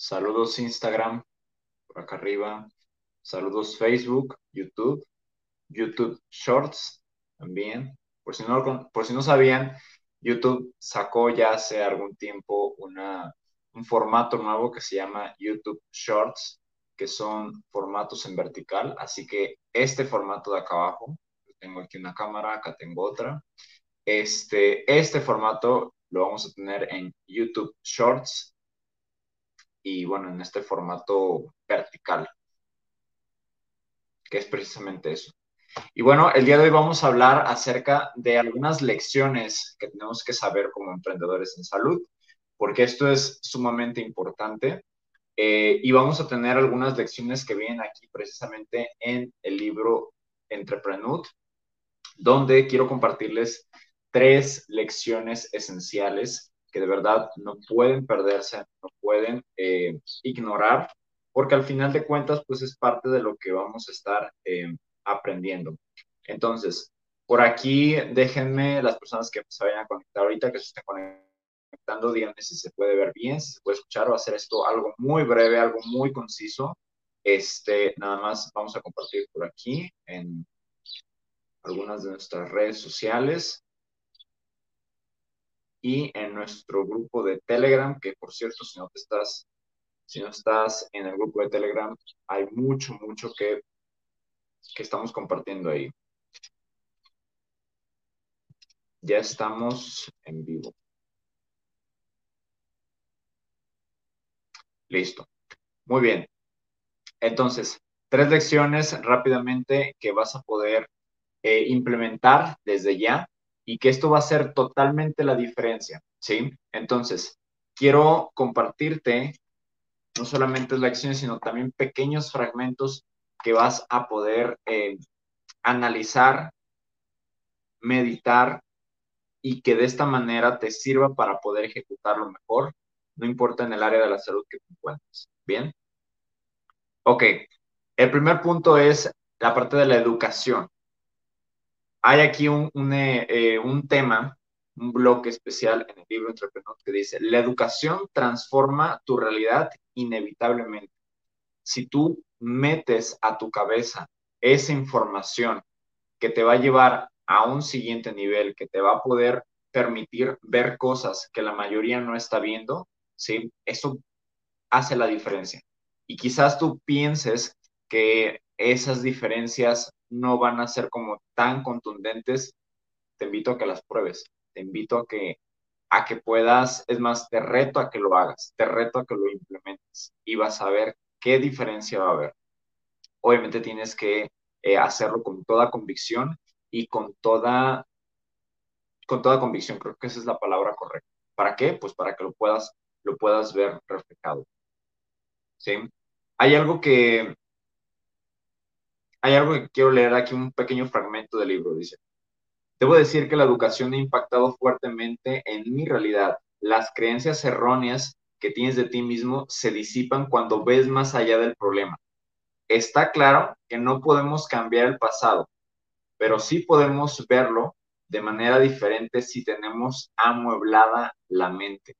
Saludos Instagram, por acá arriba. Saludos Facebook, YouTube, YouTube Shorts también. Por si no, por si no sabían, YouTube sacó ya hace algún tiempo una, un formato nuevo que se llama YouTube Shorts, que son formatos en vertical. Así que este formato de acá abajo, tengo aquí una cámara, acá tengo otra. Este, este formato lo vamos a tener en YouTube Shorts y bueno, en este formato vertical, que es precisamente eso. Y bueno, el día de hoy vamos a hablar acerca de algunas lecciones que tenemos que saber como emprendedores en salud, porque esto es sumamente importante. Eh, y vamos a tener algunas lecciones que vienen aquí precisamente en el libro Entrepreneur, donde quiero compartirles tres lecciones esenciales que de verdad no pueden perderse, no pueden eh, ignorar, porque al final de cuentas, pues es parte de lo que vamos a estar eh, aprendiendo. Entonces, por aquí déjenme las personas que se vayan a conectar ahorita, que se estén conectando, díganme si se puede ver bien, si se puede escuchar o hacer esto algo muy breve, algo muy conciso. Este, nada más vamos a compartir por aquí en algunas de nuestras redes sociales y en nuestro grupo de Telegram, que por cierto, si no te estás, si no estás en el grupo de Telegram, hay mucho, mucho que, que estamos compartiendo ahí. Ya estamos en vivo. Listo. Muy bien. Entonces, tres lecciones rápidamente que vas a poder eh, implementar desde ya y que esto va a ser totalmente la diferencia, ¿sí? Entonces, quiero compartirte no solamente lecciones, sino también pequeños fragmentos que vas a poder eh, analizar, meditar y que de esta manera te sirva para poder ejecutarlo mejor, no importa en el área de la salud que te encuentres. ¿Bien? Ok, el primer punto es la parte de la educación hay aquí un, eh, eh, un, tema, un bloque especial en el libro Entrepreneur que dice, la educación transforma tu realidad inevitablemente. Si tú metes a tu cabeza esa información que te va a llevar a un siguiente nivel, que te va a poder permitir ver cosas que la mayoría no está viendo, ¿sí? Eso hace la diferencia. Y quizás tú pienses que esas diferencias no van a ser como tan contundentes, te invito a que las pruebes, te invito a que, a que puedas, es más, te reto a que lo hagas, te reto a que lo implementes y vas a ver qué diferencia va a haber. Obviamente tienes que eh, hacerlo con toda convicción y con toda, con toda convicción, creo que esa es la palabra correcta. ¿Para qué? Pues para que lo puedas, lo puedas ver reflejado. ¿Sí? Hay algo que, hay algo que quiero leer aquí, un pequeño fragmento del libro, dice. Debo decir que la educación ha impactado fuertemente en mi realidad. Las creencias erróneas que tienes de ti mismo se disipan cuando ves más allá del problema. Está claro que no podemos cambiar el pasado, pero sí podemos verlo de manera diferente si tenemos amueblada la mente.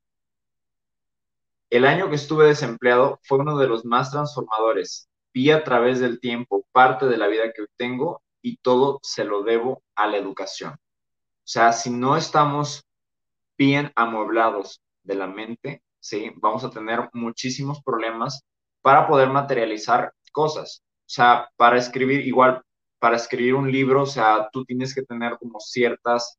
El año que estuve desempleado fue uno de los más transformadores vi a través del tiempo parte de la vida que tengo y todo se lo debo a la educación. O sea, si no estamos bien amueblados de la mente, ¿sí? Vamos a tener muchísimos problemas para poder materializar cosas. O sea, para escribir, igual, para escribir un libro, o sea, tú tienes que tener como ciertas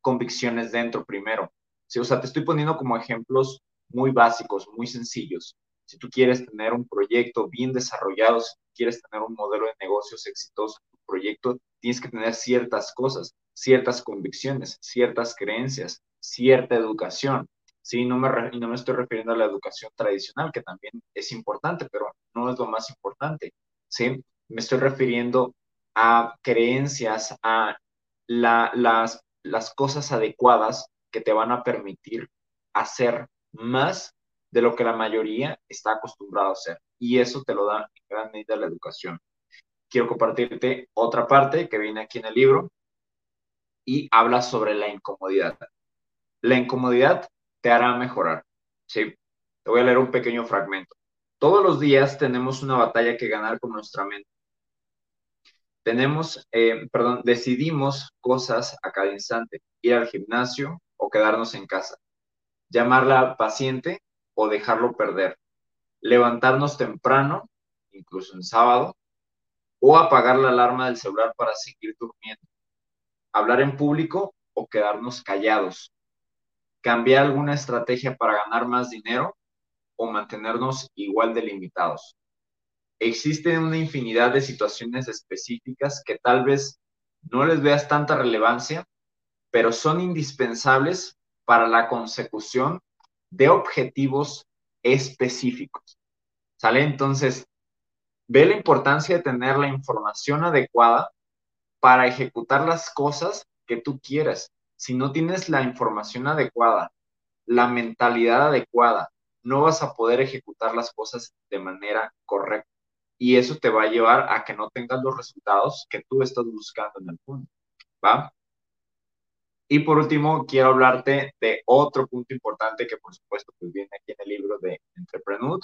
convicciones dentro primero. ¿sí? O sea, te estoy poniendo como ejemplos muy básicos, muy sencillos si tú quieres tener un proyecto bien desarrollado, si quieres tener un modelo de negocios exitoso en tu proyecto, tienes que tener ciertas cosas, ciertas convicciones, ciertas creencias, cierta educación. Sí, no me, no me estoy refiriendo a la educación tradicional, que también es importante, pero no es lo más importante. Sí, me estoy refiriendo a creencias, a las, las cosas adecuadas que te van a permitir hacer más de lo que la mayoría está acostumbrado a hacer. Y eso te lo da en gran medida la educación. Quiero compartirte otra parte que viene aquí en el libro y habla sobre la incomodidad. La incomodidad te hará mejorar. ¿sí? Te voy a leer un pequeño fragmento. Todos los días tenemos una batalla que ganar con nuestra mente. Tenemos, eh, perdón, decidimos cosas a cada instante, ir al gimnasio o quedarnos en casa, llamarla paciente o dejarlo perder, levantarnos temprano, incluso en sábado, o apagar la alarma del celular para seguir durmiendo, hablar en público o quedarnos callados, cambiar alguna estrategia para ganar más dinero o mantenernos igual de limitados. Existen una infinidad de situaciones específicas que tal vez no les veas tanta relevancia, pero son indispensables para la consecución de objetivos específicos. ¿Sale? Entonces, ve la importancia de tener la información adecuada para ejecutar las cosas que tú quieras si no tienes la información adecuada, la mentalidad adecuada, no vas a poder ejecutar las cosas de manera correcta. Y eso te va a llevar a que no tengas los resultados que tú estás buscando en el fondo. ¿Va? Y por último, quiero hablarte de otro punto importante que por supuesto pues viene aquí en el libro de Entrepreneur,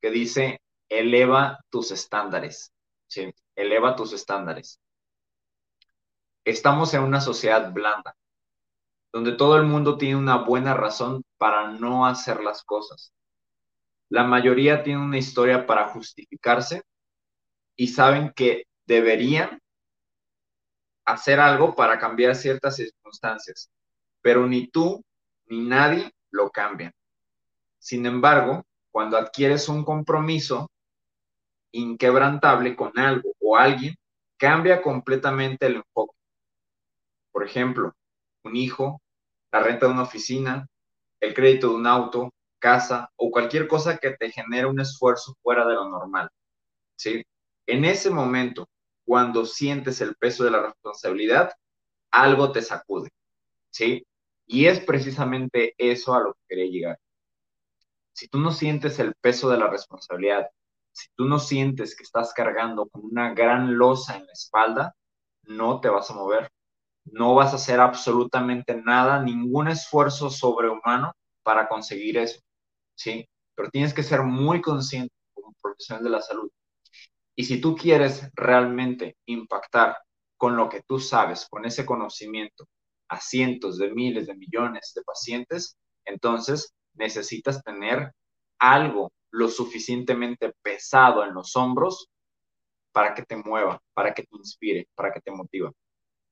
que dice, eleva tus estándares. ¿sí? Eleva tus estándares. Estamos en una sociedad blanda donde todo el mundo tiene una buena razón para no hacer las cosas. La mayoría tiene una historia para justificarse y saben que deberían hacer algo para cambiar ciertas circunstancias, pero ni tú ni nadie lo cambian. Sin embargo, cuando adquieres un compromiso inquebrantable con algo o alguien, cambia completamente el enfoque. Por ejemplo, un hijo la renta de una oficina, el crédito de un auto, casa o cualquier cosa que te genere un esfuerzo fuera de lo normal. ¿sí? En ese momento, cuando sientes el peso de la responsabilidad, algo te sacude. ¿sí? Y es precisamente eso a lo que quería llegar. Si tú no sientes el peso de la responsabilidad, si tú no sientes que estás cargando con una gran losa en la espalda, no te vas a mover no vas a hacer absolutamente nada, ningún esfuerzo sobrehumano para conseguir eso, ¿sí? Pero tienes que ser muy consciente como profesional de la salud. Y si tú quieres realmente impactar con lo que tú sabes, con ese conocimiento, a cientos de miles de millones de pacientes, entonces necesitas tener algo lo suficientemente pesado en los hombros para que te mueva, para que te inspire, para que te motive.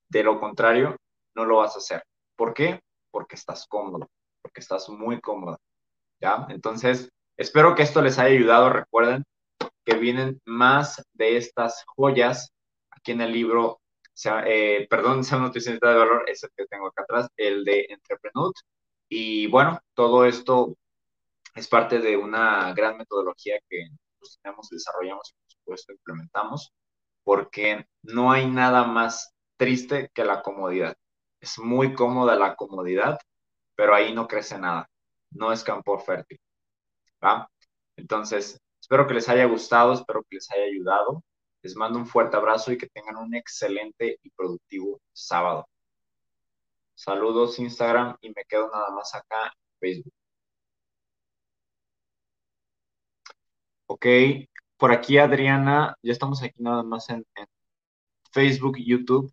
De lo contrario, no lo vas a hacer. ¿Por qué? Porque estás cómodo, porque estás muy cómodo. ¿Ya? Entonces, espero que esto les haya ayudado. Recuerden que vienen más de estas joyas aquí en el libro. Eh, perdón, sea nutricionista de valor, es el que tengo acá atrás, el de Entrepreneur. Y bueno, todo esto es parte de una gran metodología que nosotros tenemos, desarrollamos y por supuesto implementamos, porque no hay nada más triste que la comodidad. Es muy cómoda la comodidad, pero ahí no crece nada. No es campo fértil. ¿va? Entonces, espero que les haya gustado, espero que les haya ayudado. Les mando un fuerte abrazo y que tengan un excelente y productivo sábado. Saludos Instagram y me quedo nada más acá en Facebook. Ok, por aquí Adriana, ya estamos aquí nada más en, Facebook, YouTube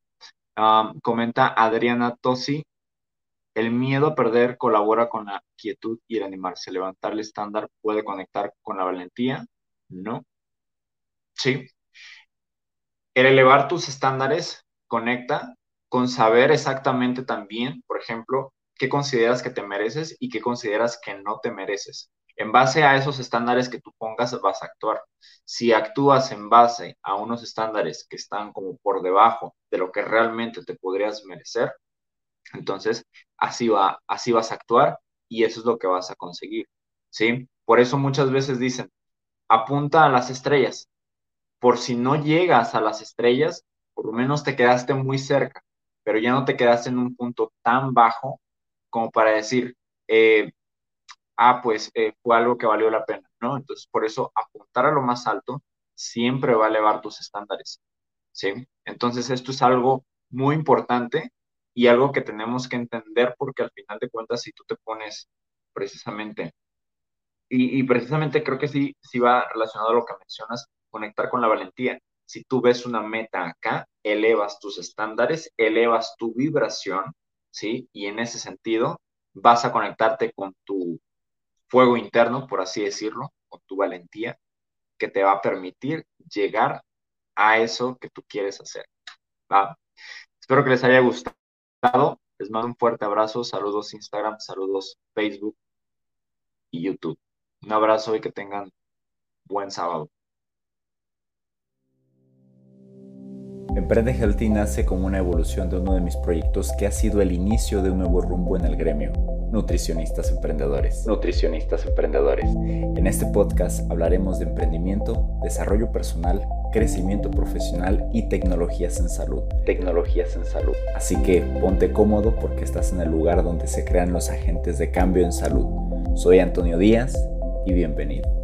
comenta Adriana Tosi, el miedo a perder colabora con la quietud y el animarse. Levantar el estándar puede conectar con la valentía. No. Sí. El elevar tus estándares conecta con saber exactamente también, por ejemplo, qué consideras que te mereces y qué consideras que no te mereces. En base a esos estándares que tú pongas, vas a actuar. Si actúas en base a unos estándares que están como por debajo de lo que realmente te podrías merecer, entonces así, va, así vas a actuar y eso es lo que vas a conseguir, ¿sí? Por eso muchas veces dicen, apunta a las estrellas, por si no llegas a las estrellas, por lo menos te quedaste muy cerca, pero ya no te quedaste en un punto tan bajo como para decir, eh, ah, pues eh, fue algo que valió la pena, ¿no? Entonces, por eso apuntar a lo más alto siempre va a elevar tus estándares, ¿sí? Entonces, esto es algo muy importante y algo que tenemos que entender porque al final de cuentas, si tú te pones precisamente, y, precisamente creo que sí, sí va relacionado a lo que mencionas, conectar con la valentía. Si tú ves una meta acá, elevas tus estándares, elevas tu vibración, ¿sí? Y en ese sentido vas a conectarte con tu fuego interno, por así decirlo, con tu valentía, que te va a permitir llegar a eso que tú quieres hacer. ¿va? Espero que les haya gustado. Les mando un fuerte abrazo. Saludos Instagram, saludos Facebook y YouTube. Un abrazo y que tengan buen sábado. Emprende Healthy nace como una evolución de uno de mis proyectos que ha sido el inicio de un nuevo rumbo en el gremio, Nutricionistas Emprendedores. Nutricionistas Emprendedores. En este podcast hablaremos de emprendimiento, desarrollo personal, crecimiento profesional y tecnologías en salud. Tecnologías en salud. Así que ponte cómodo porque estás en el lugar donde se crean los agentes de cambio en salud. Soy Antonio Díaz y bienvenido.